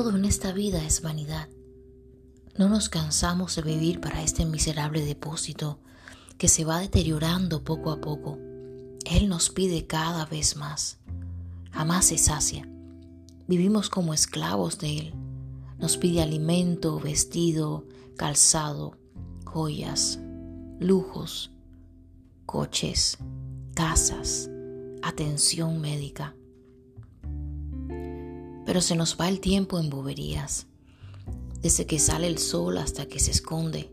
todo en esta vida es vanidad. No nos cansamos de vivir para este miserable depósito que se va deteriorando poco a poco. Él nos pide cada vez más. Jamás se sacia. Vivimos como esclavos de Él. Nos pide alimento, vestido, calzado, joyas, lujos, coches, casas, atención médica. Pero se nos va el tiempo en boberías. Desde que sale el sol hasta que se esconde,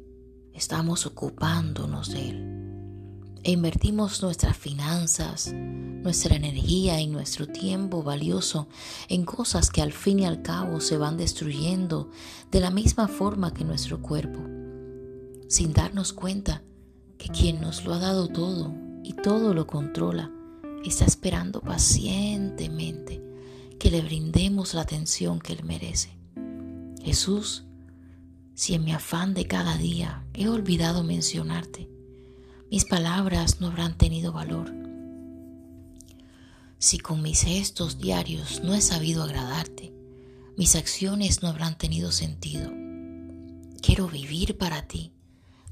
estamos ocupándonos de él. E invertimos nuestras finanzas, nuestra energía y nuestro tiempo valioso en cosas que al fin y al cabo se van destruyendo de la misma forma que nuestro cuerpo, sin darnos cuenta que quien nos lo ha dado todo y todo lo controla, está esperando pacientemente que le brindemos la atención que Él merece. Jesús, si en mi afán de cada día he olvidado mencionarte, mis palabras no habrán tenido valor. Si con mis gestos diarios no he sabido agradarte, mis acciones no habrán tenido sentido. Quiero vivir para ti,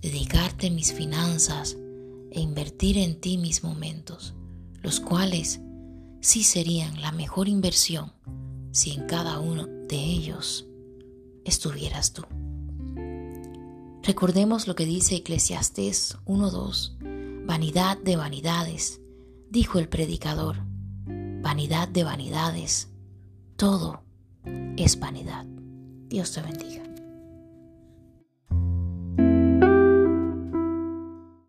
dedicarte mis finanzas e invertir en ti mis momentos, los cuales sí serían la mejor inversión si en cada uno de ellos estuvieras tú. Recordemos lo que dice Eclesiastés 1.2. Vanidad de vanidades, dijo el predicador. Vanidad de vanidades. Todo es vanidad. Dios te bendiga.